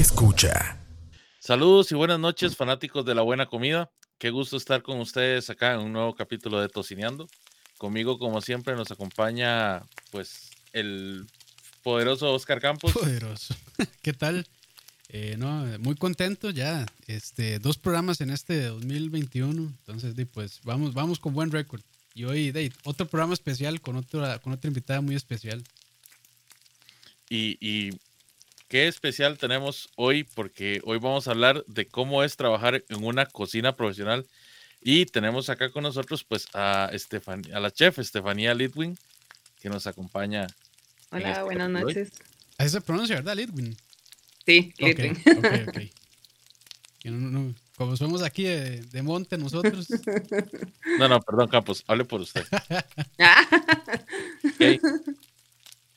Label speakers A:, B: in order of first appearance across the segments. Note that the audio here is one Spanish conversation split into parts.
A: escucha.
B: Saludos y buenas noches, fanáticos de la buena comida. Qué gusto estar con ustedes acá en un nuevo capítulo de Tocineando. Conmigo, como siempre, nos acompaña pues el poderoso Oscar Campos.
C: Poderoso. ¿Qué tal? Eh, no, muy contento ya. Este, dos programas en este 2021. Entonces, pues vamos, vamos con buen récord. Y hoy, de, otro programa especial con otra, con otra invitada muy especial.
B: Y, y qué especial tenemos hoy, porque hoy vamos a hablar de cómo es trabajar en una cocina profesional. Y tenemos acá con nosotros pues a, a la chef Estefanía Litwin, que nos acompaña.
D: Hola, este buenas noches.
C: Así se pronuncia, ¿verdad, Litwin?
D: Sí, Litwin.
C: Okay, como somos aquí de, monte nosotros.
B: No, no, perdón, Campos, hable por usted.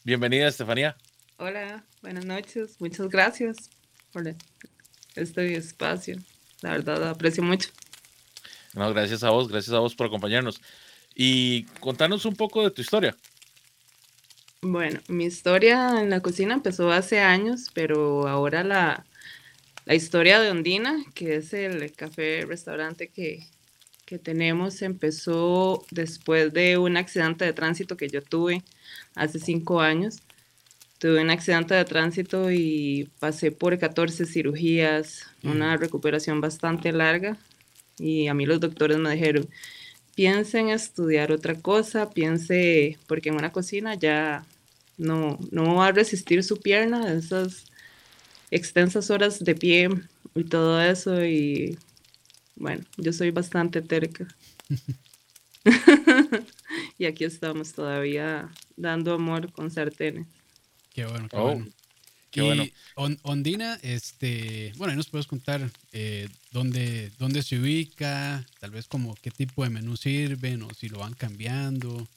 B: Bienvenida, Estefanía.
D: Hola, buenas noches. Muchas gracias por este espacio. La verdad, aprecio mucho.
B: No, gracias a vos, gracias a vos por acompañarnos. Y contanos un poco de tu historia.
D: Bueno, mi historia en la cocina empezó hace años, pero ahora la, la historia de Ondina, que es el café restaurante que, que tenemos, empezó después de un accidente de tránsito que yo tuve hace cinco años tuve un accidente de tránsito y pasé por 14 cirugías, una recuperación bastante larga y a mí los doctores me dijeron, piense en estudiar otra cosa, piense, porque en una cocina ya no, no va a resistir su pierna, esas extensas horas de pie y todo eso y bueno, yo soy bastante terca. y aquí estamos todavía dando amor con sartenes.
C: Qué bueno, qué oh, bueno. y Ondina, este, bueno, ahí nos puedes contar eh, dónde, dónde se ubica, tal vez como qué tipo de menú sirven o si lo van cambiando.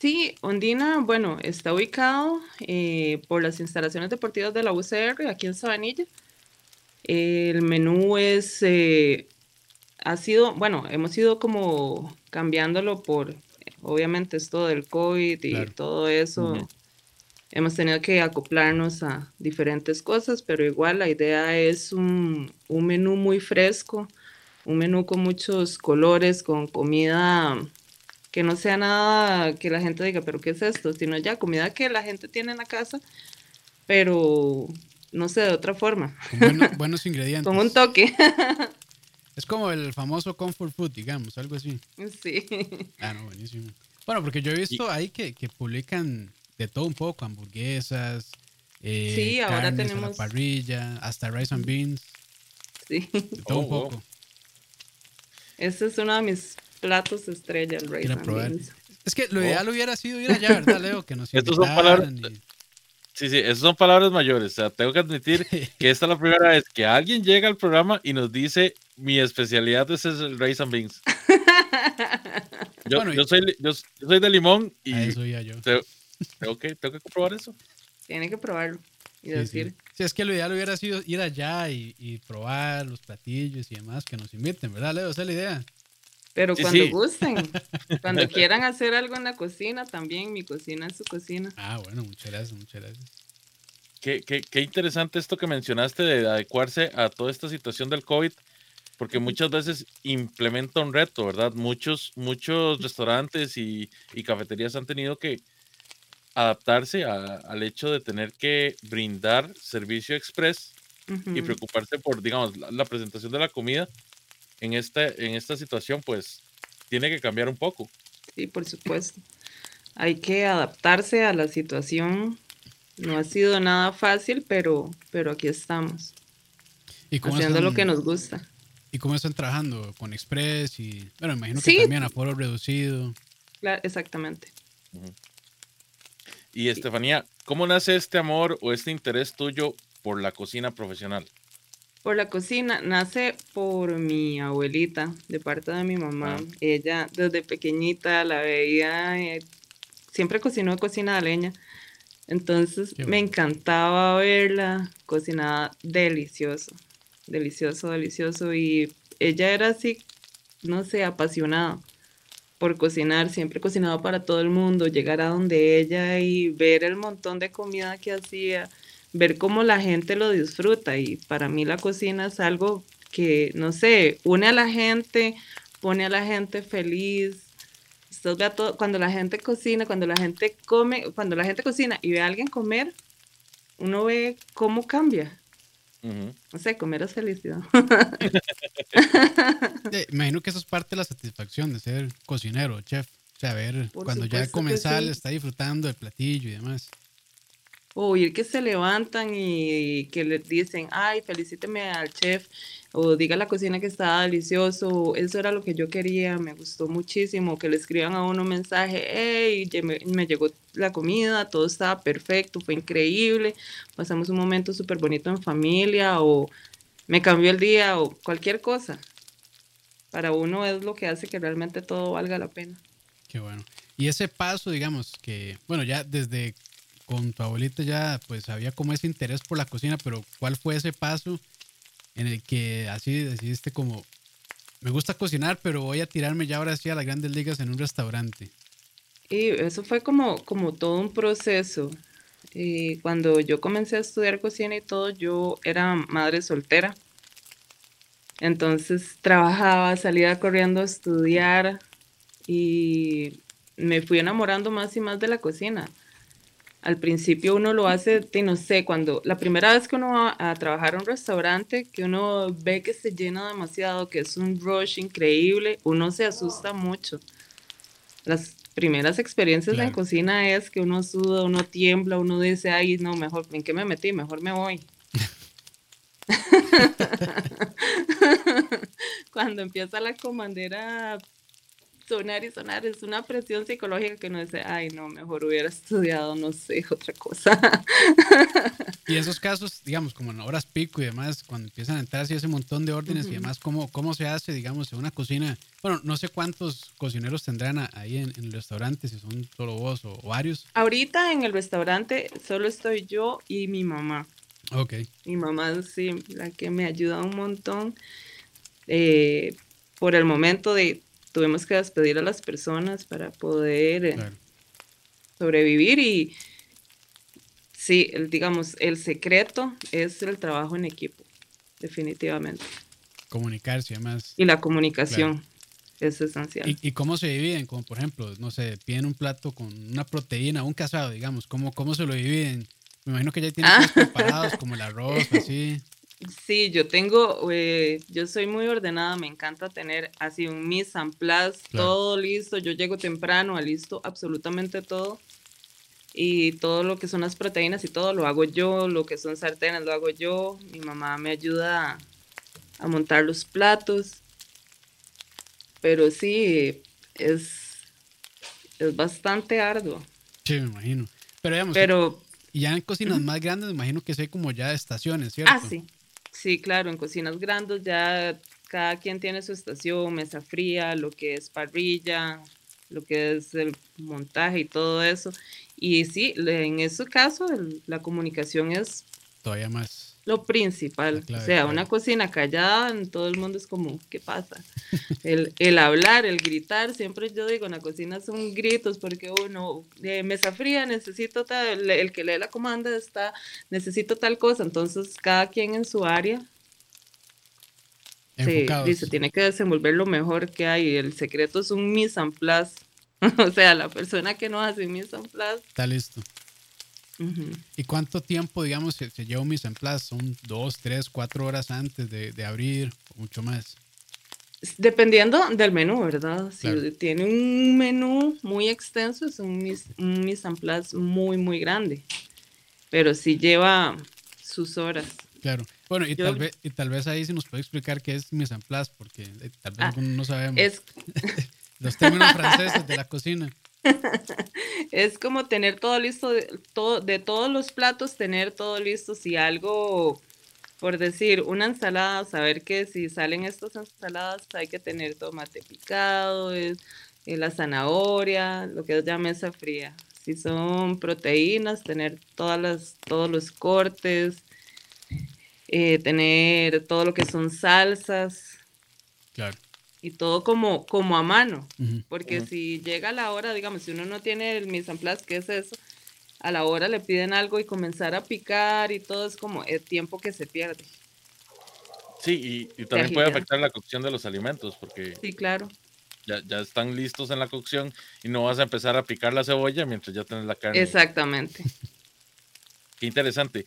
D: Sí, Ondina, bueno, está ubicado eh, por las instalaciones deportivas de la UCR aquí en Sabanilla. El menú es, eh, ha sido, bueno, hemos ido como cambiándolo por, obviamente, esto del COVID y todo eso hemos tenido que acoplarnos a diferentes cosas, pero igual la idea es un, menú muy fresco, un menú con muchos colores, con comida que no sea nada que la gente diga, pero ¿qué es esto? Sino ya comida que la gente tiene en la casa, pero no sé, de otra forma.
C: buenos ingredientes.
D: Como un toque.
C: es como el famoso comfort food, digamos, algo así.
D: Sí.
C: Ah, no, buenísimo. Bueno, porque yo he visto ahí que, que publican de todo un poco, hamburguesas, eh, sí, ahora tenemos... a la parrilla, hasta rice and beans.
D: Sí.
C: De todo un oh, poco.
D: Ese es uno de mis platos estrella, el rice and beans.
C: Es que lo ideal oh. hubiera sido ir allá, ¿verdad, Leo? Que nos
B: Estos son palabras... Sí, sí, esas son palabras mayores. O sea, tengo que admitir que esta es la primera vez que alguien llega al programa y nos dice mi especialidad es el rice and beans. Yo, yo, soy, yo, soy de limón y
C: eso ya yo.
B: Tengo que, tengo que comprobar eso.
D: Tiene que probarlo y decir.
C: Sí. es que lo ideal hubiera sido ir allá y, probar los platillos y demás, que nos inviten, ¿verdad, Leo? Esa es la idea.
D: Pero cuando gusten, cuando quieran hacer algo en la cocina, también mi cocina es su cocina.
C: Ah, bueno, muchas gracias, muchas gracias.
B: Qué, qué, qué interesante esto que mencionaste de adecuarse a toda esta situación del COVID, porque muchas veces implementa un reto, ¿verdad? Muchos, muchos restaurantes y, y cafeterías han tenido que, adaptarse al hecho de tener que brindar servicio express y preocuparse por, digamos, la, presentación de la comida en esta, en esta situación, pues tiene que cambiar un poco.
D: Sí, por supuesto. Hay que adaptarse a la situación. No ha sido nada fácil, pero, pero aquí estamos. ¿Y haciendo lo que nos gusta.
C: ¿Y cómo están trabajando? ¿Con Express? Y, bueno, imagino que también a foro reducido.
D: Claro, exactamente.
B: Y Estefanía, ¿cómo nace este amor o este interés tuyo por la cocina profesional?
D: Por la cocina, nace por mi abuelita, de parte de mi mamá. Ah. Ella desde pequeñita la veía, eh, siempre cocinó cocina de leña. Entonces me encantaba verla, cocinaba delicioso, delicioso, delicioso. Y ella era así, no sé, apasionada por cocinar, siempre cocinaba para todo el mundo, llegar a donde ella y ver el montón de comida que hacía, ver cómo la gente lo disfruta y para mí la cocina es algo que, no sé, une a la gente, pone a la gente feliz. Cuando la gente cocina, cuando la gente come, cuando la gente cocina y ve a alguien comer, uno ve cómo cambia. No sé, comer es felicidad.
C: imagino que eso es parte de la satisfacción de ser cocinero, chef. O sea, ver cuando ya el comensal está disfrutando del platillo y demás.
D: Oír que se levantan y que le dicen, ay, felicíteme al chef, o diga la cocina que estaba delicioso, eso era lo que yo quería, me gustó muchísimo, que le escriban a uno un mensaje, hey, me, me llegó la comida, todo estaba perfecto, fue increíble, pasamos un momento súper bonito en familia, o me cambió el día, o cualquier cosa. Para uno es lo que hace que realmente todo valga la pena.
C: Qué bueno. Y ese paso, digamos, que, bueno, ya desde con tu abuelita ya pues había como ese interés por la cocina, pero ¿cuál fue ese paso en el que así decidiste como, me gusta cocinar, pero voy a tirarme ya ahora sí a las grandes ligas en un restaurante?
D: Y eso fue como, como todo un proceso. Y cuando yo comencé a estudiar cocina y todo, yo era madre soltera. Entonces trabajaba, salía corriendo a estudiar y me fui enamorando más y más de la cocina al principio uno lo hace, no sé, cuando la primera vez que uno va a trabajar en un restaurante, que uno ve que se llena demasiado, que es un rush increíble, uno se asusta mucho. Las primeras experiencias en cocina es que uno suda, uno tiembla, uno dice, ay, no, mejor, ¿en qué me metí? Mejor me voy. Cuando empieza la comandera sonar y sonar, es una presión psicológica que uno dice, ay, no, mejor hubiera estudiado, no sé, otra cosa.
C: y esos casos, digamos, como en horas pico y demás, cuando empiezan a entrar así ese montón de órdenes y demás, ¿cómo, ¿cómo se hace, digamos, en una cocina? Bueno, no sé cuántos cocineros tendrán ahí en, el restaurante, si son solo vos o, varios.
D: Ahorita en el restaurante solo estoy yo y mi mamá.
C: Ok.
D: Mi mamá, sí, la que me ayuda un montón. Eh, por el momento de tuvimos que despedir a las personas para poder eh, sobrevivir y sí, digamos, el secreto es el trabajo en equipo, definitivamente.
C: Comunicarse además.
D: Y la comunicación. Es esencial.
C: ¿Y, cómo se dividen? Como por ejemplo, no sé, piden un plato con una proteína, un casado, digamos, ¿cómo, cómo se lo dividen? Me imagino que ya tienen ah. preparados como el arroz, así.
D: Sí, yo tengo, eh, yo soy muy ordenada, me encanta tener así un mise en place, todo listo, yo llego temprano, listo absolutamente todo. Y todo lo que son las proteínas y todo lo hago yo, lo que son sartenes lo hago yo, mi mamá me ayuda a, montar los platos. Pero sí, es, es bastante arduo.
C: Sí, me imagino. Pero digamos, Pero, y ya en cocinas más grandes, me imagino que sé como ya estaciones, ¿cierto?
D: Ah, sí. Sí, claro, en cocinas grandes ya cada quien tiene su estación, mesa fría, lo que es parrilla, lo que es el montaje y todo eso. Y sí, en ese caso la comunicación es
C: todavía más
D: lo principal. o sea, una cocina callada, todo el mundo es como, ¿qué pasa? el, el, hablar, el gritar, siempre yo digo, en la cocina son gritos porque uno, de mesa fría, necesito tal, el, que lee la comanda está, necesito tal cosa, entonces cada quien en su área. Sí, dice, tiene que desenvolver lo mejor que hay. El secreto es un mise en place. o sea, la persona que no hace mise en place.
C: Está listo. ¿Y cuánto tiempo, digamos, se, lleva un mise en place? ¿Son dos, tres, cuatro horas antes de, abrir o mucho más?
D: Dependiendo del menú, ¿verdad? Si tiene un menú muy extenso, es un mise, un en place muy, muy grande. Pero sí lleva sus horas.
C: Claro. Bueno, y, tal, vez, y tal vez ahí se nos puede explicar qué es mise en place, porque eh, tal vez ah, no sabemos. Los términos franceses de la cocina.
D: es como tener todo listo, de, todo, de todos los platos, tener todo listo. Si algo, por decir, una ensalada, saber que si salen estas ensaladas hay que tener tomate picado, es, eh, la zanahoria, lo que es ya mesa fría. Si son proteínas, tener todas las, todos los cortes, eh, tener todo lo que son salsas.
C: Claro
D: y todo como, como a mano, porque si llega la hora, digamos, si uno no tiene el mise en place, ¿qué es eso? a la hora le piden algo y comenzar a picar y todo es como el tiempo que se pierde.
B: Sí, y, también puede afectar la cocción de los alimentos, porque
D: sí, claro.
B: Ya, ya, están listos en la cocción y no vas a empezar a picar la cebolla mientras ya tienes la carne.
D: Exactamente.
B: Qué interesante.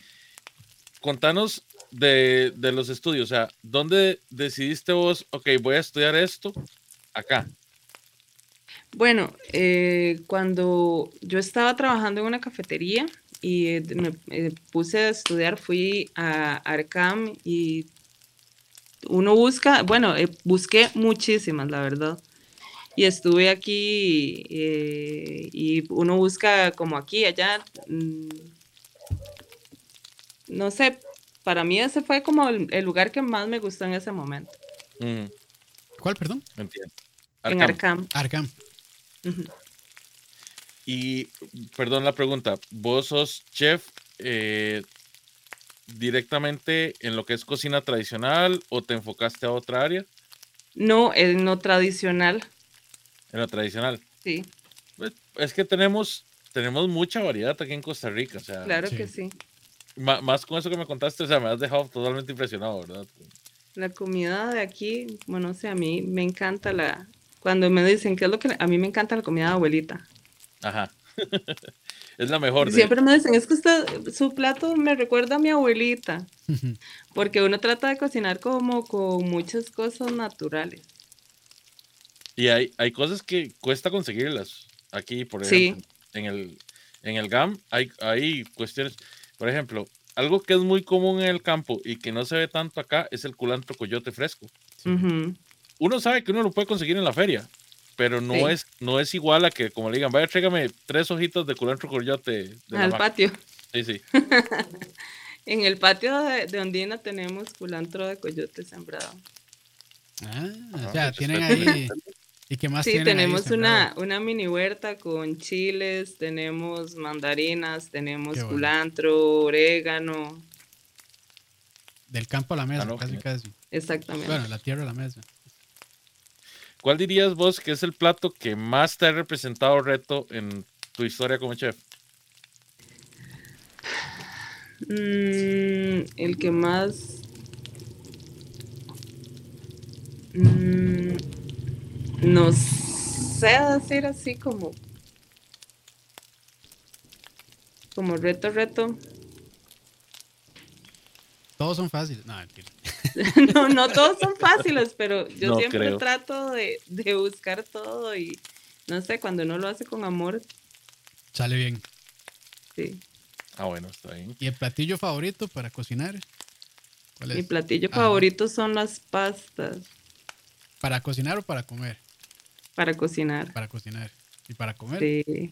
B: Contanos de, de, los estudios, o sea, ¿dónde decidiste vos, ok, voy a estudiar esto acá?
D: Bueno, eh, cuando yo estaba trabajando en una cafetería y eh, me eh, puse a estudiar, fui a Arcam y uno busca, bueno, busqué muchísimas, la verdad. Y estuve aquí y uno busca como aquí, allá. Mm, no sé, para mí ese fue como el, lugar que más me gustó en ese momento.
C: ¿Cuál, perdón?
B: Entiendo.
D: En Arcam.
C: Arcam.
B: Y, perdón la pregunta, ¿vos sos chef eh, directamente en lo que es cocina tradicional o te enfocaste a otra área?
D: No, en lo tradicional.
B: En lo tradicional.
D: Sí.
B: Pues, es que tenemos, tenemos mucha variedad aquí en Costa Rica. O sea,
D: claro que sí.
B: Más, con eso que me contaste, o sea, me has dejado totalmente impresionado, ¿verdad?
D: La comida de aquí, bueno, o sea, a mí me encanta la, cuando me dicen qué es lo que a mí me encanta la comida de abuelita.
B: Ajá. es la mejor.
D: Siempre me dicen, es que usted, su plato me recuerda a mi abuelita. Porque uno trata de cocinar como con muchas cosas naturales.
B: Y hay, hay cosas que cuesta conseguirlas. Aquí, por ejemplo, en, el, en el GAM hay, hay cuestiones. Por ejemplo, algo que es muy común en el campo y que no se ve tanto acá es el culantro coyote fresco uno sabe que uno lo puede conseguir en la feria, pero no, es, no es igual a que, como le digan, vaya, tráigame tres hojitas de culantro coyote.
D: Al patio.
B: Sí, sí.
D: en el patio de, Ondina tenemos culantro de coyote sembrado.
C: Ah, ah o sea, tienen ahí... ¿Y qué más
D: sí, tenemos una, una mini huerta con chiles, tenemos mandarinas, tenemos culantro, orégano.
C: Del campo a la mesa, casi, casi.
D: Exactamente.
C: Bueno, la tierra a la mesa.
B: ¿Cuál dirías vos que es el plato que más te ha representado reto en tu historia como chef?
D: Mm, el que más... Mm, no sé decir así como... Como reto, reto.
C: Todos son fáciles. No,
D: no, no todos son fáciles, pero yo siempre trato de, buscar todo y no sé, cuando uno lo hace con amor.
C: Sale bien.
D: Sí.
B: Ah, bueno, está bien.
C: ¿Y el platillo favorito para cocinar?
D: Mi platillo ah, favorito son las pastas.
C: ¿Para cocinar o para comer?
D: Para cocinar.
C: Para cocinar. ¿Y para comer?
D: Sí.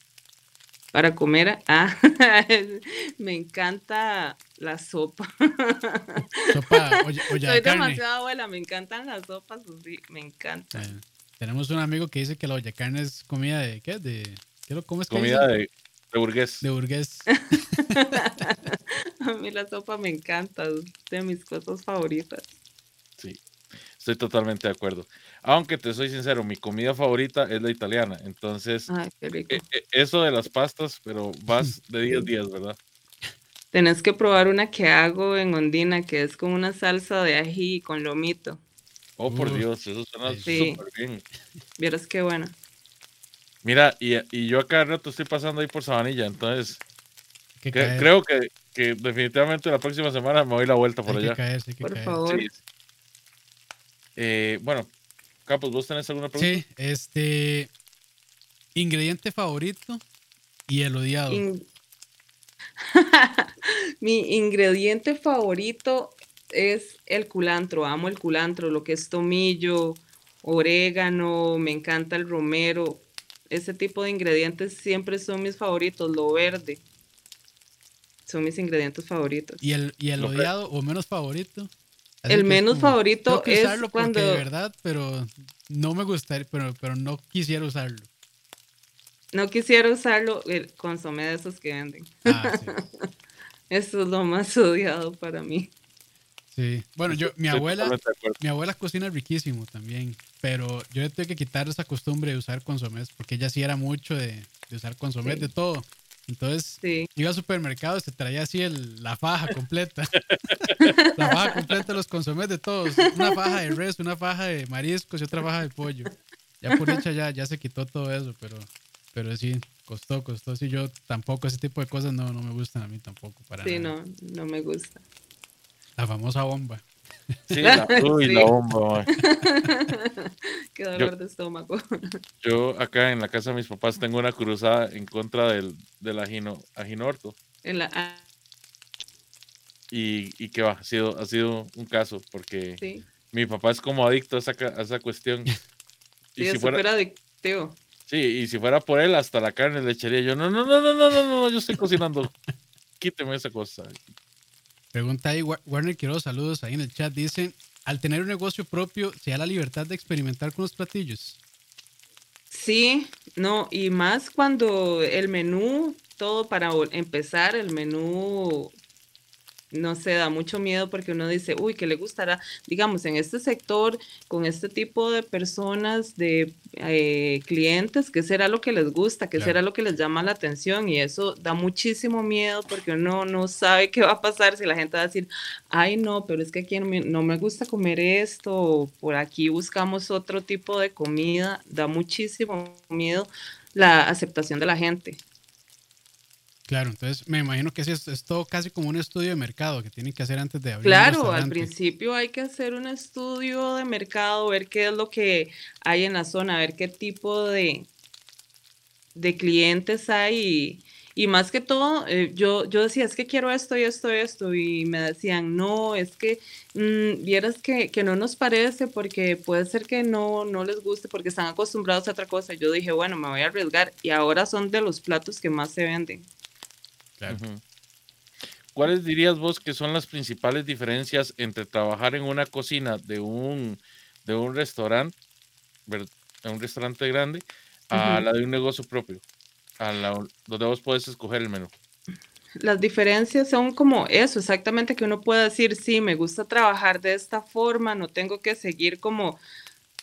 D: Para comer, ah, me encanta la sopa.
C: Sopa olla,
D: Soy de demasiado abuela, me encantan las sopas, sí, me encanta.
C: tenemos un amigo que dice que la olla carne es comida de, ¿qué? De, ¿qué lo comes?
B: Comida de, de burgués.
C: De burgués.
D: A mí la sopa me encanta, es de mis cosas favoritas.
B: Sí, estoy totalmente de acuerdo. Aunque te soy sincero, mi comida favorita es la italiana. Entonces, e, e, eso de las pastas, pero vas de 10 días, ¿verdad?
D: Tenés que probar una que hago en Ondina, que es con una salsa de ají con lomito.
B: Oh, por Dios, eso suena súper bien.
D: Vieras qué buena.
B: Mira, y, y, yo acá rato estoy pasando ahí por Sabanilla, entonces creo que, que, definitivamente la próxima semana me doy la vuelta por allá.
D: por favor.
B: Eh, bueno, Capos, ¿vos tenés alguna pregunta?
C: Sí, este. Ingrediente favorito y el odiado.
D: Mi ingrediente favorito es el culantro. Amo el culantro, lo que es tomillo, orégano, me encanta el romero. Ese tipo de ingredientes siempre son mis favoritos. Lo verde. Son mis ingredientes favoritos.
C: ¿Y el, y el odiado o menos favorito?
D: El menos favorito es cuando...
C: de verdad, pero no me gustaría, pero, pero no quisiera usarlo.
D: No quisiera usarlo, el consomé de esos que venden. Ah, Eso es lo más odiado para mí.
C: Sí, bueno, yo, mi abuela, mi abuela cocina riquísimo también, pero yo le tengo que quitar esa costumbre de usar consomés, porque ella sí era mucho de, usar consomés de todo. Entonces,
D: Sí.
C: iba al supermercado y se traía así el- la faja completa. la faja completa los consomés de todos. Una faja de res, una faja de mariscos y otra faja de pollo. Ya por hecha ya, ya se quitó todo eso, pero, pero sí, costó, costó. Sí, yo tampoco, ese tipo de cosas no, no me gustan a mí tampoco. Para
D: Sí,
C: nada.
D: no, no me gusta.
C: La famosa bomba.
B: Sí, la, uy,
D: Sí.
B: la bomba.
D: Qué dolor de estómago.
B: Yo acá en la casa de mis papás tengo una cruzada en contra del, del agino, aginorto.
D: En la, ah,
B: Y, y que va, ha sido, ha sido un caso, porque
D: sí,
B: mi papá es como adicto a esa, a esa cuestión.
D: sí,
B: Y
D: es
B: si fuera,
D: súper adictivo.
B: sí, y si fuera por él, hasta la carne le echaría yo. No, no, no, no, no, no, no, yo estoy cocinando. Quíteme esa cosa.
C: Pregunta ahí, Wa- Warner Quiroz, saludos ahí en el chat. Dice, al tener un negocio propio, ¿se da la libertad de experimentar con los platillos?
D: Sí, no, y más cuando el menú, todo para empezar, el menú, no sé, da mucho miedo porque uno dice, uy, ¿qué le gustará? Digamos, en este sector, con este tipo de personas, de eh, clientes, ¿qué será lo que les gusta? ¿Qué
C: Claro.
D: será lo que les llama la atención? Y eso da muchísimo miedo porque uno no sabe qué va a pasar si la gente va a decir, ay, no, pero es que aquí no me, no me gusta comer esto, o por aquí buscamos otro tipo de comida, da muchísimo miedo la aceptación de la gente.
C: Claro, entonces me imagino que es, es todo casi como un estudio de mercado que tienen que hacer antes de abrir
D: Claro, al principio hay que hacer un estudio de mercado, ver qué es lo que hay en la zona, ver qué tipo de, de clientes hay. Y, y más que todo, eh, yo, yo decía, es que quiero esto y esto y esto. Y me decían, no, es que mm, vieras que, que no nos parece porque puede ser que no, no les guste porque están acostumbrados a otra cosa. Yo dije, bueno, me voy a arriesgar. Y ahora son de los platos que más se venden.
C: Claro.
B: ¿Cuáles dirías vos que son las principales diferencias entre trabajar en una cocina de un, de un restaurante, un restaurante grande, a la de un negocio propio? A la, donde vos podés escoger el menú.
D: Las diferencias son como eso, exactamente que uno puede decir, sí, me gusta trabajar de esta forma, no tengo que seguir como,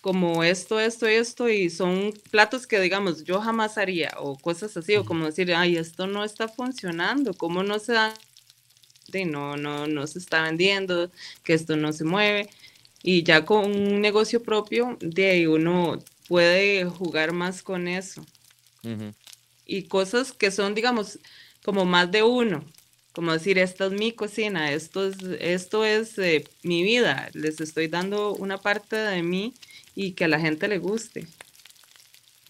D: como esto, esto, esto, y son platos que, digamos, yo jamás haría, o cosas así, o como decir, ay, esto no está funcionando, ¿cómo no se de no, no, no se está vendiendo, que esto no se mueve. Y ya con un negocio propio, de ahí uno puede jugar más con eso
B: Ujú,
D: y cosas que son, digamos, como más de uno. Como decir, esta es mi cocina, esto es, esto es eh, mi vida, les estoy dando una parte de mí y que a la gente le guste.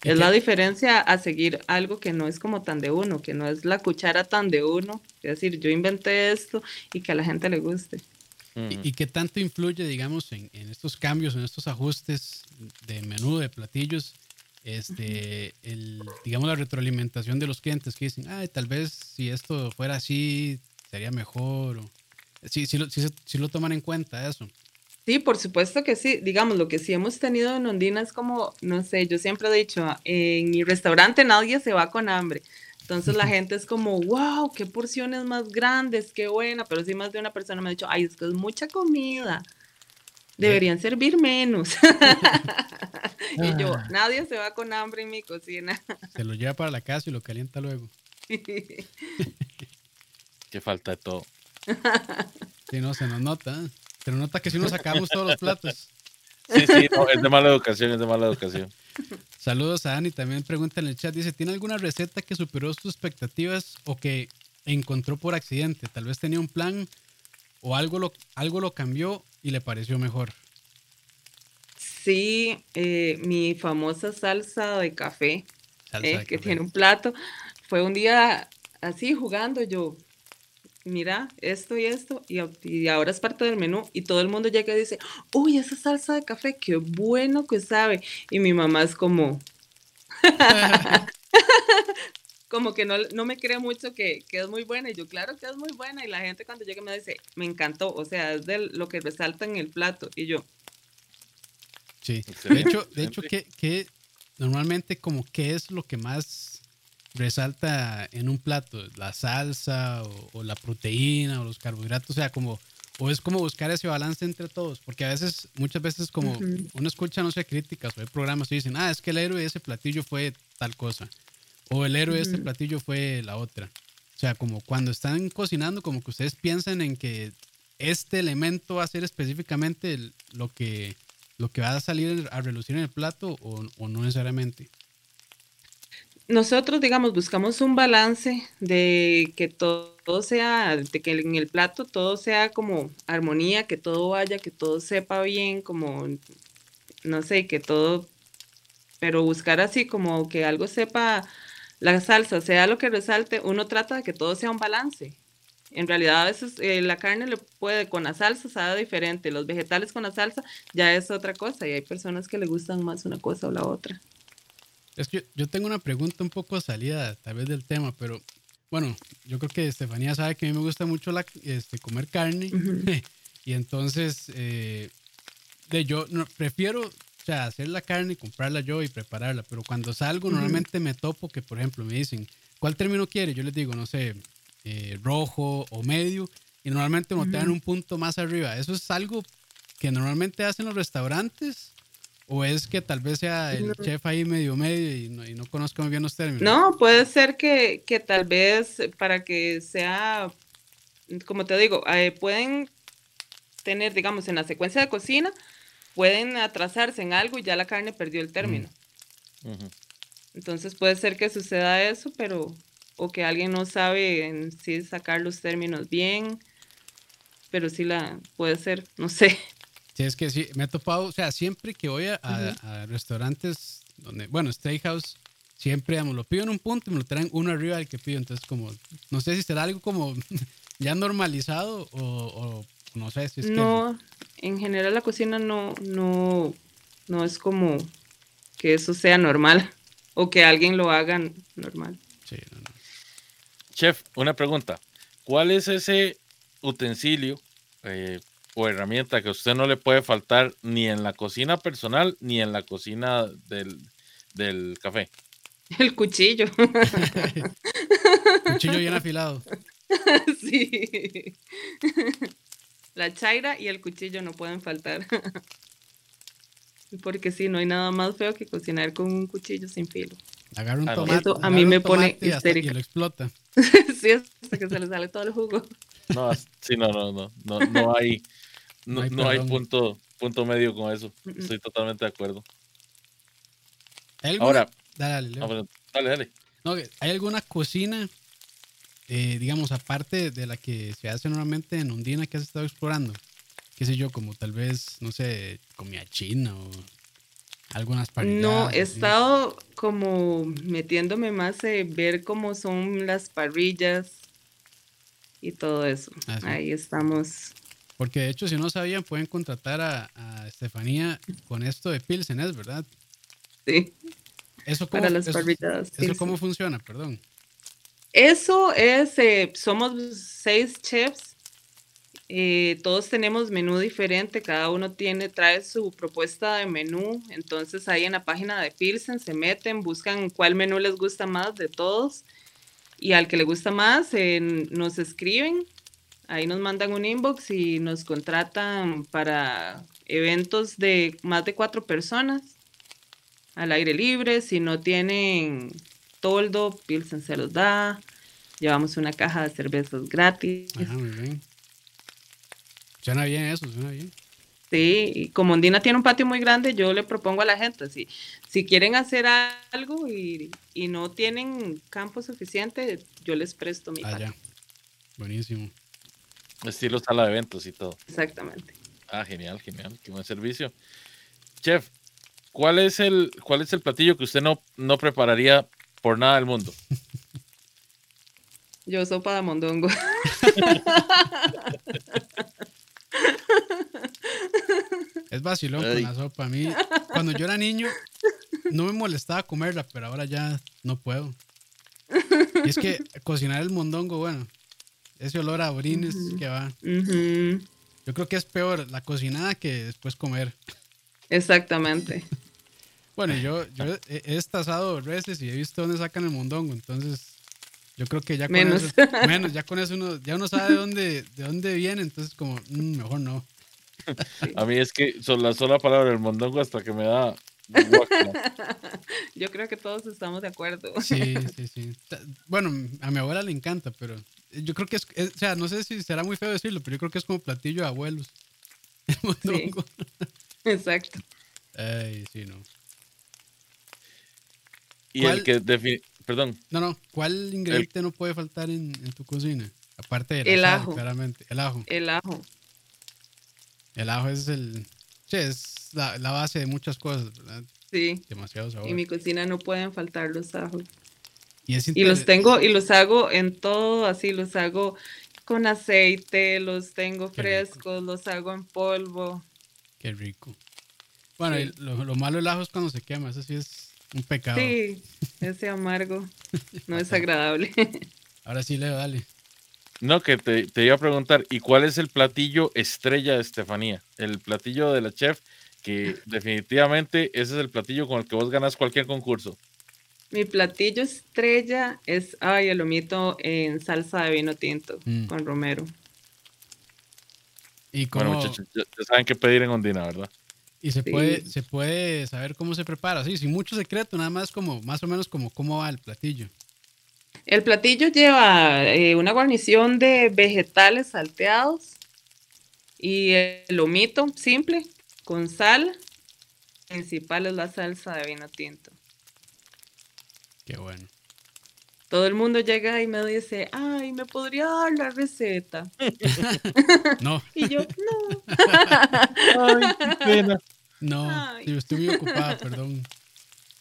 C: ¿Y
D: Es la diferencia a seguir algo que no es como tan de uno, que no es la cuchara tan de uno. Es decir, yo inventé esto y que a la gente le guste.
C: ¿Y, y qué tanto influye, digamos, en, en estos cambios, en estos ajustes de menú, de platillos, este, el, digamos, la retroalimentación de los clientes que dicen, ay, tal vez si esto fuera así, sería mejor? O, sí, sí, lo, sí se- sí lo toman en cuenta eso.
D: Sí, por supuesto que sí. Digamos, lo que sí hemos tenido en Ondina es como, no sé, yo siempre he dicho, en mi restaurante nadie se va con hambre. Entonces la gente es como, wow, qué porciones más grandes, qué buena. Pero sí más de una persona me ha dicho, ay, es que es mucha comida. Deberían servir menos. y yo,
C: Ah.
D: nadie se va con hambre en mi cocina.
C: Se lo lleva para la casa y lo calienta luego.
B: Que falta de todo.
C: Sí, no, se nos nota. Nos nota que si nos sacamos todos los platos.
B: Sí, sí, no, es de mala educación, es de mala educación.
C: Saludos a Dani, también pregunta en el chat, dice, ¿tiene alguna receta que superó sus expectativas o que encontró por accidente? Tal vez tenía un plan o algo lo, algo lo cambió y le pareció mejor.
D: Sí, eh, mi famosa salsa de café.
C: Salsa
D: eh,
C: de
D: que
C: café.
D: tiene un plato. Fue un día así jugando yo, mira, esto y esto, y, ahora es parte del menú, y todo el mundo llega y dice, uy, esa salsa de café, qué bueno que sabe. Y mi mamá es como, como que no, no me cree mucho que, que es muy buena, y yo, claro que es muy buena, y la gente cuando llega me dice, me encantó, o sea, es de lo que resalta en el plato, y yo,
C: Sí. De hecho, de hecho que, que normalmente como qué es lo que más resalta en un plato, la salsa o, o la proteína o los carbohidratos, o sea, como o es como buscar ese balance entre todos, porque a veces, muchas veces como uno escucha, no sé, críticas o hay programas y dicen, ah, es que el héroe de ese platillo fue tal cosa, o el héroe de este platillo fue la otra. O sea, como cuando están cocinando, como que ustedes piensan en que este elemento va a ser específicamente lo que, lo que va a salir a relucir en el plato o, o no necesariamente
D: nosotros, digamos, buscamos un balance de que todo, sea, de que en el plato todo sea como armonía, que todo vaya, que todo sepa bien, como, no sé, que todo, pero buscar así como que algo sepa, la salsa sea lo que resalte, uno trata de que todo sea un balance. En realidad a veces eh, la carne le puede, con la salsa sabe diferente, los vegetales con la salsa ya es otra cosa y hay personas que le gustan más una cosa o la otra.
C: Es que yo tengo una pregunta un poco salida tal vez del tema, pero bueno, yo creo que Estefanía sabe que a mí me gusta mucho la, este, comer carne. Y entonces eh, de yo no, prefiero o sea, hacer la carne y comprarla yo y prepararla, pero cuando salgo normalmente me topo que, por ejemplo, me dicen, ¿cuál término quiere? Yo les digo, no sé, eh, rojo o medio y normalmente me dan un punto más arriba. ¿Eso es algo que normalmente hacen los restaurantes ¿O es que tal vez sea el chef ahí medio medio y no, y no conozco muy bien los términos?
D: No, puede ser que, que tal vez para que sea, como te digo, eh, pueden tener, digamos, en la secuencia de cocina, pueden atrasarse en algo y ya la carne perdió el término. Entonces puede ser que suceda eso, pero, o que alguien no sabe en sí sacar los términos bien, pero sí la, puede ser, no sé.
C: Sí, es que sí, me he topado, o sea, siempre que voy a, restaurantes donde, bueno, steakhouse, siempre, digamos, lo pido en un punto y me lo traen uno arriba del que pido. Entonces, como, no sé si será algo como ya normalizado o, no sé si es
D: no, en general la cocina no, no, no es como que eso sea normal o que alguien lo haga normal. Sí, no, no.
B: Chef, una pregunta. ¿Cuál es ese utensilio eh, o herramienta que a usted no le puede faltar ni en la cocina personal ni en la cocina del, café?
D: El cuchillo.
C: cuchillo bien afilado.
D: Sí. La chaira y el cuchillo no pueden faltar. Porque sí, no hay nada más feo que cocinar con un cuchillo sin filo.
C: Agarra un tomate.
D: a mí me pone histérica.
C: Y lo explota.
D: sí, hasta que se le sale todo el jugo.
B: No, sí, no, no, no, no, no hay, no, hay, punto, punto medio con eso. Estoy totalmente de acuerdo. Ahora, dale, dale.
C: dale. ¿Hay alguna cocina, eh, digamos, aparte de la que se hace normalmente en Ondina que has estado explorando? Qué sé yo, como tal vez, no sé, comida china o algunas parrillas.
D: No, he estado como metiéndome más en ver cómo son las parrillas y todo eso. Ah, Ahí estamos
C: porque de hecho, si no sabían, pueden contratar a, Estefanía con esto de Pilsen, ¿es verdad?
D: Sí.
C: Eso cómo, Para las eso, cómo funciona, perdón.
D: Eso es, eh, somos seis chefs, eh, todos tenemos menú diferente, cada uno tiene, trae su propuesta de menú, entonces ahí en la página de Pilsen se meten, buscan cuál menú les gusta más de todos y al que le gusta más eh, nos escriben Ahí nos mandan un inbox y nos contratan para eventos de más de cuatro personas al aire libre. Si no tienen toldo, Pilsen se los da. Llevamos una caja de cervezas gratis.
C: Ah, muy bien. Suena bien eso, suena bien.
D: Sí, y como Ondina tiene un patio muy grande, yo le propongo a la gente, si, si quieren hacer algo y, no tienen campo suficiente, yo les presto mi ah,
C: Buenísimo.
B: Estilo sala de eventos y todo.
D: Exactamente.
B: Ah, genial, genial. Qué buen servicio. Chef, ¿cuál es el, cuál es el platillo que usted no, no prepararía por nada del mundo?
D: Yo sopa de mondongo.
C: Es vacilón con la sopa. A mí, cuando yo era niño, no me molestaba comerla, pero ahora ya no puedo. Y es que cocinar el mondongo, bueno, ese olor a orines que va. Yo creo que es peor la cocinada que después comer.
D: Exactamente.
C: bueno, yo, yo he, he veces y he visto dónde sacan el mondongo, entonces yo creo que ya con
D: menos.
C: eso, menos, ya con eso uno, ya uno sabe de dónde, de dónde viene, entonces como, mm, mejor no.
B: A mí es que son la sola palabra del mondongo hasta que me da
D: Yo creo que todos estamos de acuerdo.
C: Sí, sí, sí. Bueno, a mi abuela le encanta, pero yo creo que es, o sea, no sé si será muy feo decirlo, pero yo creo que es como platillo de abuelos.
D: Sí. Exacto.
C: Ay, sí, no.
B: Y el que define, perdón.
C: No, no, ¿cuál ingrediente no puede faltar en, en, tu cocina? Aparte del
D: el ajo.
C: claramente. El ajo.
D: El ajo.
C: El ajo es el. Sí, es la, la base de muchas cosas, ¿verdad?
D: Sí.
C: Demasiado sabor.
D: Y mi cocina no pueden faltar los ajos.
C: Y,
D: y los tengo y los hago en todo, así los hago con aceite, los tengo
C: Qué
D: frescos, los hago en polvo.
C: Qué rico. Bueno,
D: Sí.
C: lo, lo malo del ajo es cuando se quema, eso sí es un pecado.
D: Sí, ese amargo no es agradable.
C: Ahora sí, Leo, dale.
B: No, que te, te iba a preguntar, ¿y cuál es el platillo estrella de Estefanía? El platillo de la chef, que definitivamente ese es el platillo con el que vos ganas cualquier concurso.
D: Mi platillo estrella es, ay, el lomito en salsa de vino tinto
C: Mm.
D: con romero.
C: Y cómo,
B: Bueno, muchachos, ya, ya saben qué pedir en Ondina, ¿verdad?
C: y se
D: Sí.
C: puede, se puede saber cómo se prepara, sí, sin mucho secreto, nada más como, más o menos como cómo va el platillo.
D: El platillo lleva eh, una guarnición de vegetales salteados y el lomito simple con sal. Principal es la salsa de vino tinto.
C: Qué bueno.
D: Todo el mundo llega y me dice, ay, ¿me podría dar la receta?
C: No,
D: Y yo, no.
B: Ay, qué pena.
C: no,
D: Ay.
C: estoy muy ocupada, perdón.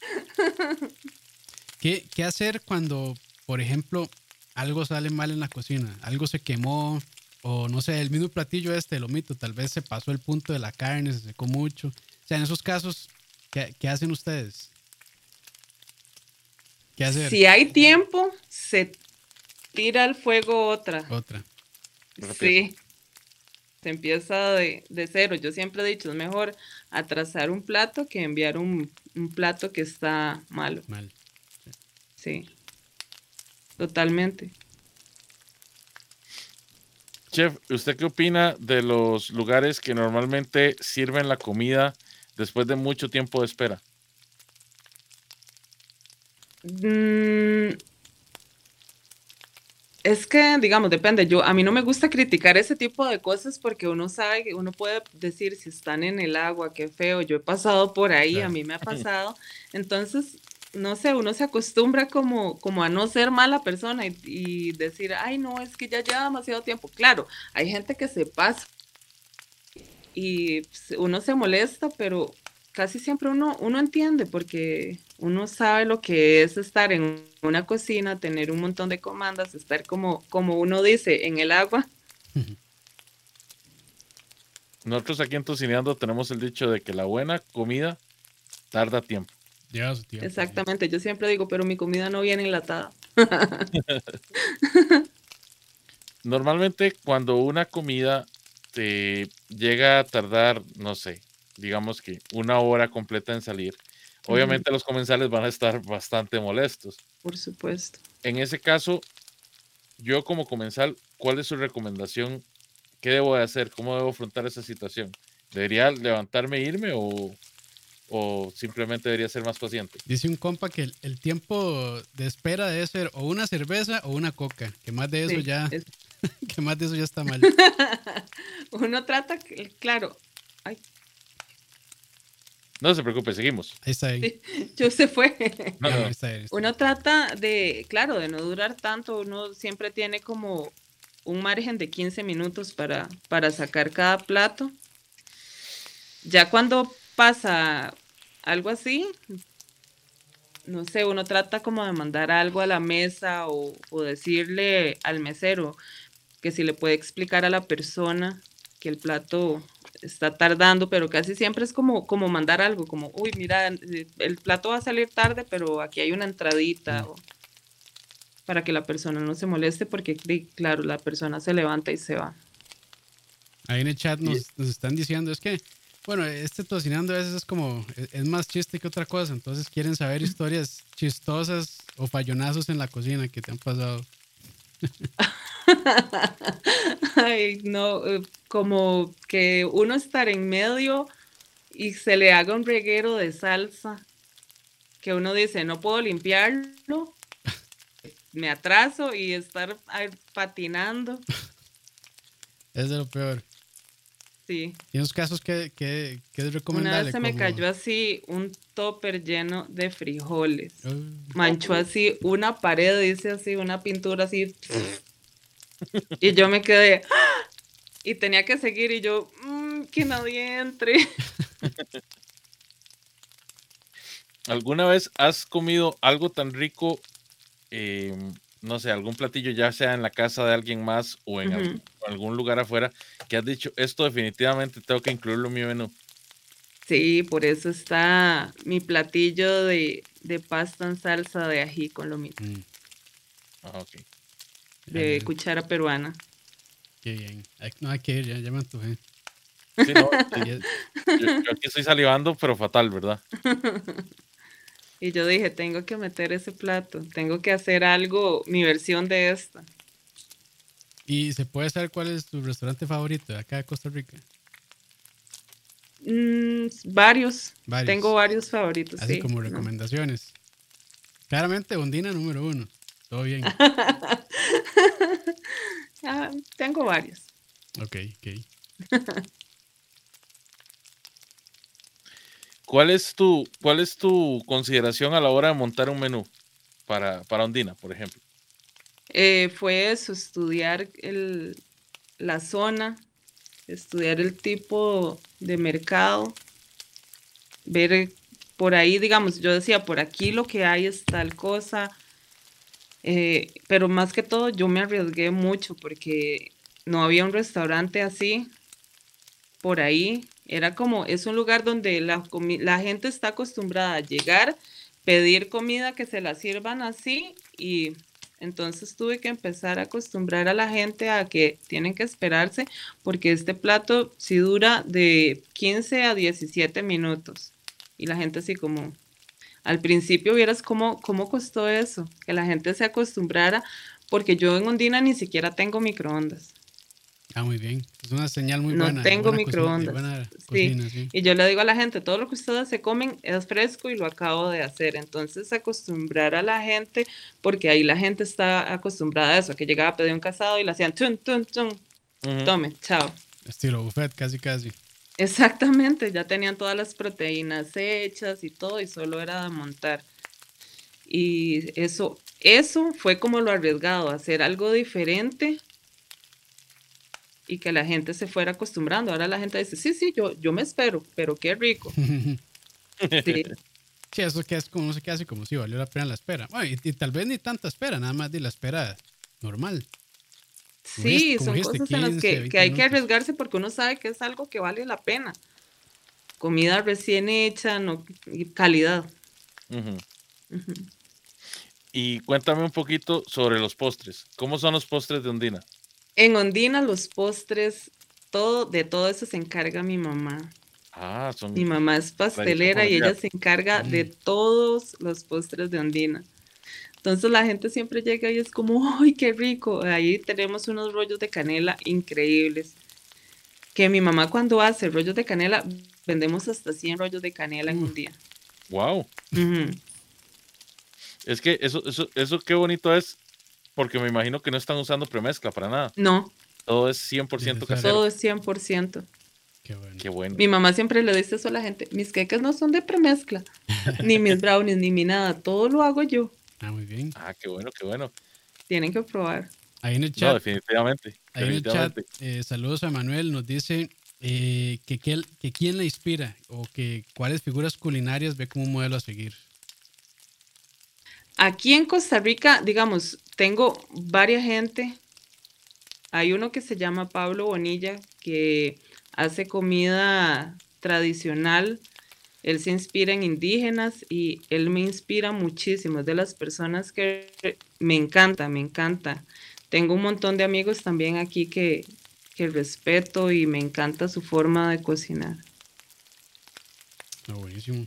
C: ¿Qué, ¿Qué hacer cuando, por ejemplo, algo sale mal en la cocina? Algo se quemó, o no sé, el mismo platillo este, el lomito, tal vez se pasó el punto de la carne, se secó mucho. O sea, en esos casos, ¿qué, qué hacen ustedes? ¿Qué hacer?
D: Si hay tiempo, se tira al fuego otra.
C: Otra.
D: Sí. Se empieza de, de cero. Yo siempre he dicho, es mejor atrasar un plato que enviar un, un plato que está malo.
C: Mal.
D: Sí. Totalmente.
B: Chef, ¿usted qué opina de los lugares que normalmente sirven la comida después de mucho tiempo de espera?
D: Mm, es que, digamos, depende. Yo, a mí no me gusta criticar ese tipo de cosas porque uno sabe que uno puede decir si están en el agua, qué feo. Yo he pasado por ahí, a mí me ha pasado. Entonces, no sé, uno se acostumbra como, como a no ser mala persona y, y decir, ay, no, es que ya lleva demasiado tiempo. Claro, hay gente que se pasa y pues, uno se molesta, pero casi siempre uno, uno entiende porque uno sabe lo que es estar en una cocina, tener un montón de comandas, estar como, como uno dice, en el agua.
B: Nosotros aquí en Tocineando tenemos el dicho de que la buena comida tarda tiempo.
C: Lleva su tiempo. sí.
D: Exactamente, yo siempre digo, pero mi comida no viene enlatada.
B: Normalmente cuando una comida te llega a tardar, no sé, digamos que una hora completa en salir, obviamente los comensales van a estar bastante molestos.
D: Por supuesto.
B: En ese caso, yo como comensal, ¿cuál es su recomendación? ¿Qué debo de hacer? ¿Cómo debo afrontar esa situación? ¿Debería levantarme e irme o, o simplemente debería ser más paciente?
C: Dice un compa que el, el tiempo de espera debe ser o una cerveza o una coca. Que más de eso
D: Sí,
C: ya,
D: es-
C: que más de eso ya está mal.
D: uno trata, que- claro, ay,
B: No se preocupe, seguimos.
C: Ahí está ahí.
D: Sí. yo se fue.
B: No,
C: Ya,
B: no,
C: ahí está ahí.
D: Uno trata de, claro, de no durar tanto, uno siempre tiene como un margen de 15 minutos para, para sacar cada plato. Ya cuando pasa algo así, no sé, uno trata como de mandar algo a la mesa o, o decirle al mesero que si le puede explicar a la persona que el plato está tardando, pero casi siempre es como, como mandar algo, como, uy, mira, el plato va a salir tarde, pero aquí hay una entradita,
C: Mm.
D: o- para que la persona no se moleste, porque claro, la persona se levanta y se va.
C: Ahí en el chat nos, nos están diciendo, es que, bueno, este tocinando a veces es como, es, es más chiste que otra cosa, entonces quieren saber historias chistosas o fallonazos en la cocina que te han pasado.
D: Ay, no, eh, como que uno estar en medio y se le haga un reguero de salsa que uno dice, no puedo limpiarlo, me atraso y estar patinando.
C: Es de lo peor.
D: Sí.
C: Y en los casos que, que, es recomendable.
D: Una vez se me cayó así un topper lleno de frijoles. Manchó así una pared, dice así, una pintura así. y yo me quedé. ¡ah! Y tenía que seguir y yo, mmm, que nadie entre.
B: ¿Alguna vez has comido algo tan rico, em, no sé, algún platillo, ya sea en la casa de alguien más o en algún, lugar afuera, que has dicho, esto definitivamente tengo que incluirlo en mi menú?
D: Sí, por eso está mi platillo de, pasta en salsa de ají con lo mismo. Mm.
B: Ah, ok.
D: De cuchara peruana.
C: Qué bien. No hay que ir, ya, ya me antojé.
B: Sí, no, yo, yo, aquí estoy salivando, pero fatal, ¿verdad?
D: Y yo dije, tengo que meter ese plato, tengo que hacer algo, mi versión de esta.
C: ¿Y se puede saber cuál es tu restaurante favorito de acá de Costa Rica?
D: Mm, varios. Tengo varios favoritos.
C: Así como recomendaciones. Claramente, Bondina número uno. Todo bien.
D: Ah, tengo varios.
C: Ok, ok.
B: ¿Cuál es tu, cuál es tu consideración a la hora de montar un menú para, para Ondina, por ejemplo?
D: Eh, fue eso, estudiar el, la zona, estudiar el tipo de mercado, ver por ahí, digamos, yo decía, por aquí lo que hay es tal cosa, eh, pero más que todo yo me arriesgué mucho porque no había un restaurante así por ahí era como, es un lugar donde la, la gente está acostumbrada a llegar, pedir comida que se la sirvan así y entonces tuve que empezar a acostumbrar a la gente a que tienen que esperarse porque este plato sí dura de 15 a 17 minutos. Y la gente así como, al principio vieras cómo, cómo costó eso, que la gente se acostumbrara, porque yo en Ondina ni siquiera tengo microondas.
C: Ah, muy bien. Es una señal muy buena.
D: No tengo microondas. sí. Y yo le digo a la gente, todo lo que ustedes se comen es fresco y lo acabo de hacer. Entonces, acostumbrar a la gente, porque ahí la gente está acostumbrada a eso, que llegaba a pedir un casado y le hacían tun, tun, tun. Tome, chao.
C: Estilo buffet, casi, casi.
D: Exactamente, ya tenían todas las proteínas hechas y todo, y solo era de montar. Y eso, eso fue como lo arriesgado, hacer algo diferente y que la gente se fuera acostumbrando. Ahora la gente dice, sí, sí, yo, yo me espero, pero qué rico.
C: sí. eso que es como, no sé qué hace, como si valió la pena la espera. y, tal vez ni tanta espera, nada más de la espera normal.
D: Sí, son cosas en las que, que hay que arriesgarse porque uno sabe que es algo que vale la pena. Comida recién hecha, no, calidad.
B: Y cuéntame un poquito sobre los postres. ¿Cómo son los postres de Ondina?
D: En Ondina los postres, todo, de todo eso se encarga mi mamá.
B: Ah, son
D: mi mamá es pastelera y ella se encarga de mm. todos los postres de Ondina. Entonces la gente siempre llega y es como, ¡ay, qué rico! Ahí tenemos unos rollos de canela increíbles. Que mi mamá cuando hace rollos de canela, vendemos hasta 100 rollos de canela en un día.
B: ¡Wow! Es que eso, eso, eso qué bonito es porque me imagino que no están usando premezcla para nada.
D: No.
B: Todo es 100% casero.
D: Todo es 100%.
C: Qué bueno.
B: Qué bueno.
D: Mi mamá siempre le dice eso a la gente. Mis queques no son de premezcla. ni mis brownies, ni mi nada. Todo lo hago yo.
C: Ah, muy bien.
B: Ah, qué bueno, qué bueno.
D: Tienen que probar.
C: Ahí en el chat.
B: No, definitivamente.
C: Ahí en el chat. Eh, saludos a Manuel. Nos dice eh, que, que, que quién la inspira o que cuáles figuras culinarias ve como un modelo a seguir.
D: Aquí en Costa Rica, digamos, tengo varias gente. Hay uno que se llama Pablo Bonilla, que hace comida tradicional. Él se inspira en indígenas y él me inspira muchísimo. Es de las personas que me encanta, me encanta. Tengo un montón de amigos también aquí que, que respeto y me encanta su forma de cocinar.
C: Ah, buenísimo.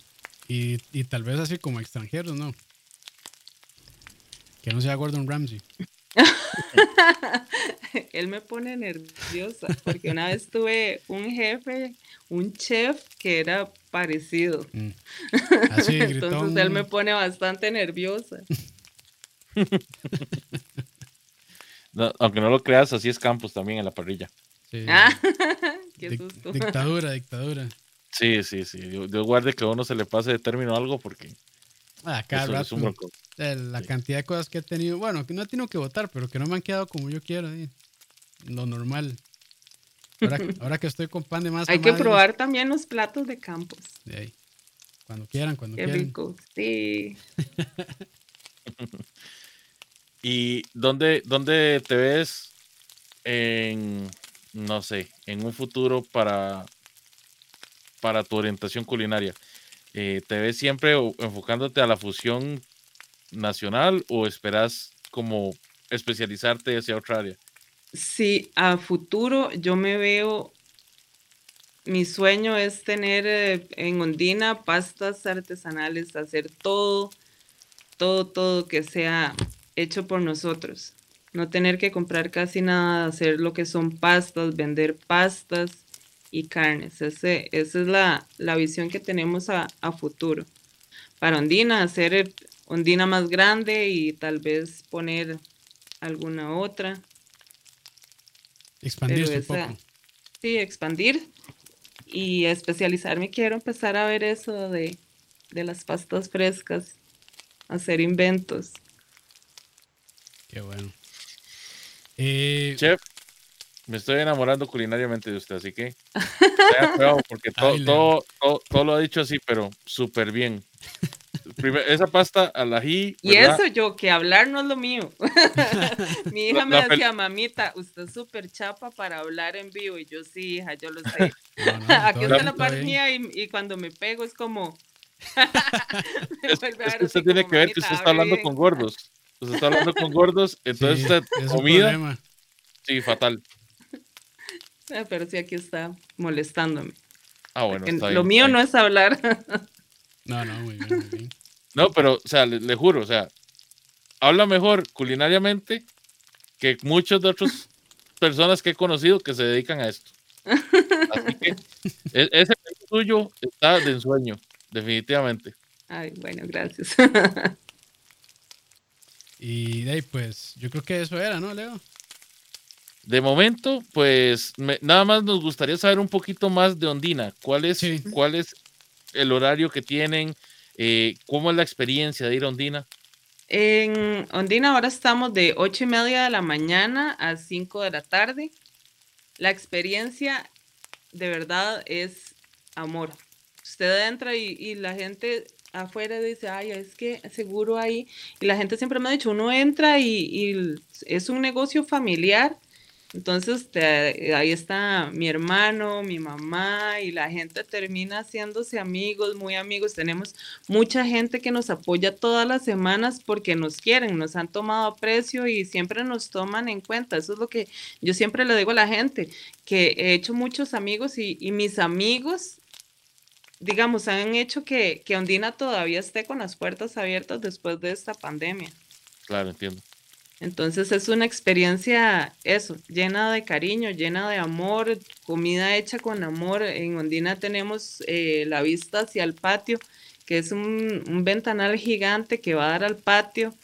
C: Y, y tal vez así como extranjeros, ¿no? Que no sea Gordon Ramsay.
D: Él me pone nerviosa porque una vez tuve un jefe, un chef que era parecido.
C: Mm. Así,
D: Entonces él me pone bastante nerviosa.
B: No, aunque no lo creas, así es Campos también en la parrilla.
C: Sí.
D: Ah, qué
C: Dic-
D: susto.
C: dictadura, dictadura.
B: Sí, sí, sí. Dios guarde que a uno se le pase de término algo porque
C: Ah, cada rato. La
B: Sí.
C: cantidad de cosas que he tenido. Bueno, que no he tenido que votar, pero que no me han quedado como yo quiero. eh. Lo normal. Ahora, ahora que estoy con pan de masa
D: Hay que
C: madre,
D: probar también los platos de campos.
C: de ahí. Cuando quieran, cuando
D: Qué
C: quieran.
D: rico. Sí.
B: ¿Y dónde, dónde te ves en, no sé, en un futuro para, para tu orientación culinaria? Eh, ¿Te ves siempre enfocándote a la fusión nacional o esperas como especializarte hacia otra área?
D: Sí, a futuro yo me veo, mi sueño es tener eh, en Ondina pastas artesanales, hacer todo, todo, todo que sea hecho por nosotros. No tener que comprar casi nada, hacer lo que son pastas, vender pastas y carnes. Ese, esa es la, la visión que tenemos a, a futuro. Para Ondina, hacer Ondina más grande y tal vez poner alguna otra.
C: Expandirse un poco.
D: Sí, expandir y especializarme. Quiero empezar a ver eso de, de las pastas frescas, hacer inventos.
C: Qué bueno. Eh,
B: Chef, me estoy enamorando culinariamente de usted, así que porque to-
C: Ay, Leo.
B: todo, todo, todo lo ha dicho así, pero súper bien. Primer- esa pasta al ají.
D: Y
B: ¿verdad?
D: eso yo, que hablar no es lo mío. Mi hija
B: La-
D: me
B: la
D: decía, mamita, usted es súper chapa para hablar en vivo. Y yo, sí, hija, yo lo sé.
C: no, no,
D: Aquí
C: bien,
D: la
C: todo
D: par
C: bien.
D: mía y, y cuando me pego es como...
B: Es, es que usted tiene
D: como,
B: que ver que
D: "Mamita,
B: usted está hablando
D: bien".
B: con gordos. Usted está hablando con gordos, entonces
C: Sí,
B: usted,
C: es
B: comida,
C: problema.
B: sí, fatal.
D: Ah, Pero sí, aquí está molestándome.
B: Ah, bueno,
D: En-
B: está
D: lo
B: bien,
D: mío
B: está
D: no
B: bien.
D: es hablar.
C: No, no, muy bien, muy bien.
B: No, pero, o sea, le, le juro, o sea, habla mejor culinariamente que muchas de otras personas que he conocido que se dedican a esto. Así que e- ese suyo está de ensueño, definitivamente.
D: Ay, bueno, gracias.
C: Y de ahí, pues, yo creo que eso era, ¿no, Leo?
B: De momento, pues me- nada más nos gustaría saber un poquito más de Ondina. ¿Cuál es,
C: Sí.
B: cuál es el horario que tienen? Eh, ¿Cómo es la experiencia de ir a Ondina?
D: En Ondina ahora estamos de ocho y media de la mañana a 5 de la tarde. La experiencia de verdad es amor. Usted entra y, y la gente afuera dice, ay, es que seguro ahí. Y la gente siempre me ha dicho, uno entra y, y es un negocio familiar. Entonces te- ahí está mi hermano, mi mamá y la gente termina haciéndose amigos, muy amigos. Tenemos mucha gente que nos apoya todas las semanas porque nos quieren, nos han tomado aprecio y siempre nos toman en cuenta. Eso es lo que yo siempre le digo a la gente, que he hecho muchos amigos y, y mis amigos, digamos, han hecho que, que Ondina todavía esté con las puertas abiertas después de esta pandemia.
B: Claro, entiendo.
D: Entonces es una experiencia, eso, llena de cariño, llena de amor, comida hecha con amor. En Ondina tenemos eh, la vista hacia el patio, que es un, un ventanal gigante que va a dar al patio.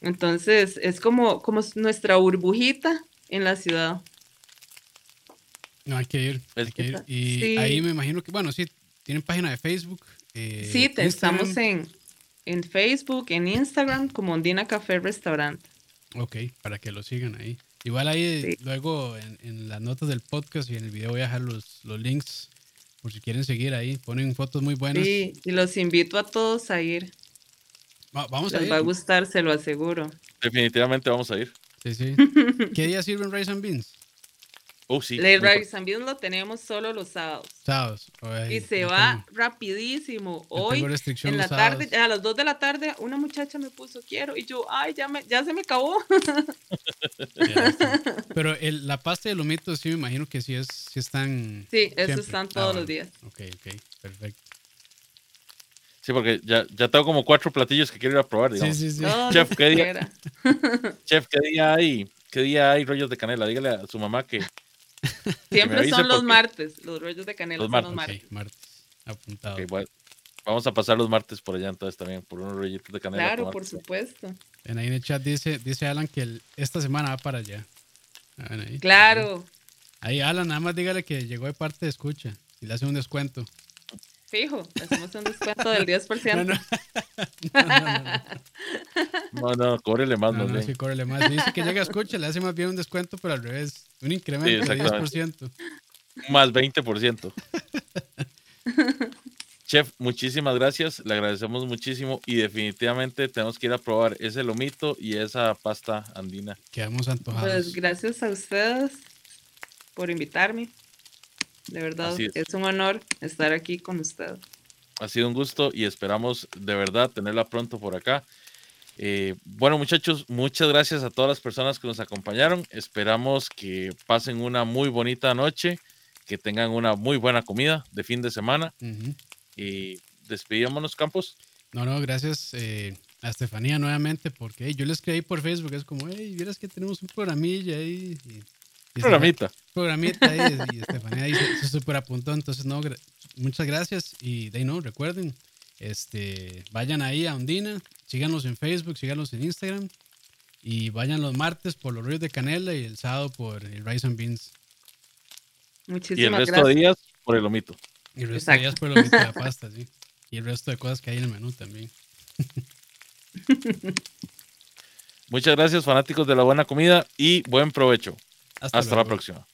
D: Entonces es como, como nuestra burbujita en la ciudad.
C: No, hay que ir. Hay que ir. Y
D: sí.
C: ahí me imagino que, bueno, sí, tienen página de Facebook. eh,
D: sí, te- estamos en, en Facebook, en Instagram, como Ondina Café Restaurant.
C: Ok, para que lo sigan ahí. Igual ahí
D: Sí.
C: luego en, en las notas del podcast y en el video voy a dejar los, los links por si quieren seguir ahí. Ponen fotos muy buenas.
D: Sí, y los invito a todos a ir.
C: Va- vamos a
D: Les
C: ir.
D: va a gustar, se lo aseguro.
B: Definitivamente vamos a ir.
C: Sí, sí. ¿Qué día sirven rice and beans?
B: Oh, sí.
D: And Beans lo tenemos solo los sábados.
C: Sábados. Ay,
D: y se va
C: tengo-
D: rapidísimo. Hoy, en la tarde,
C: sábados.
D: a las 2 de la tarde, una muchacha me puso quiero. Y yo, ay, ya, me, ya se me acabó.
C: Pero el- la pasta de lomito sí me imagino que sí es, sí están.
D: Sí, eso están
C: Ah,
D: todos los días.
C: Ok, ok, perfecto.
B: Sí, porque ya, ya tengo como cuatro platillos que quiero ir a probar, digamos.
C: Sí, sí, sí.
D: Todo
B: Chef, ¿qué día? Chef, ¿qué día hay? qué día hay rollos de canela. Dígale a su mamá que.
D: Siempre son los martes. Los rollos de canela
B: Los
D: son los
C: Ok,
D: martes.
C: martes. Apuntado.
B: vamos a pasar los martes por allá entonces también, por unos rollitos de canela.
D: Claro, por supuesto.
C: En ahí en el chat dice, dice Alan que el- esta semana va para allá. Ah, bueno, ahí.
D: Claro.
C: Ahí, Alan, nada más dígale que llegó de parte de escucha y le hace un descuento.
D: Fijo, hacemos un descuento del 10%.
C: No, no. No, no, no, no.
B: No, no, cóbrele más,
C: No, no, sí, córrele más. Dice que llega a escucha, le hace más bien un descuento, pero al revés. Un incremento de
B: exactamente.
C: 10%.
B: Más 20%. Chef, muchísimas gracias. Le agradecemos muchísimo y definitivamente tenemos que ir a probar ese lomito y esa pasta andina.
C: Quedamos antojados.
D: Pues gracias a ustedes por invitarme. De verdad, es.
B: es.
D: un honor estar aquí con ustedes.
B: Ha sido un gusto y esperamos de verdad tenerla pronto por acá. Eh, bueno, muchachos, muchas gracias a todas las personas que nos acompañaron. Esperamos que pasen una muy bonita noche, que tengan una muy buena comida de fin de semana
C: Ujú.
B: y despedímonos, Campos.
C: No, no, gracias eh, a Estefanía nuevamente, porque hey, yo le escribí por Facebook, es como, hey, vieras que tenemos un programilla ahí. Y, y
B: Programita.
C: programita ahí, y Estefanía ahí se, se super apuntó, entonces no, gra- muchas gracias y de ahí no, recuerden, este, vayan ahí a Ondina, síganos en Facebook, síganos en Instagram y vayan los martes por los ríos de canela y el sábado por el Rice and Beans
B: Y el
D: Muchísimas
B: resto
D: gracias.
B: de días por el lomito.
C: y el resto de días por los de la pasta, sí. Y el resto de cosas que hay en el menú también.
B: Muchas gracias, fanáticos de la buena comida y buen provecho.
C: Hasta,
B: Hasta la próxima.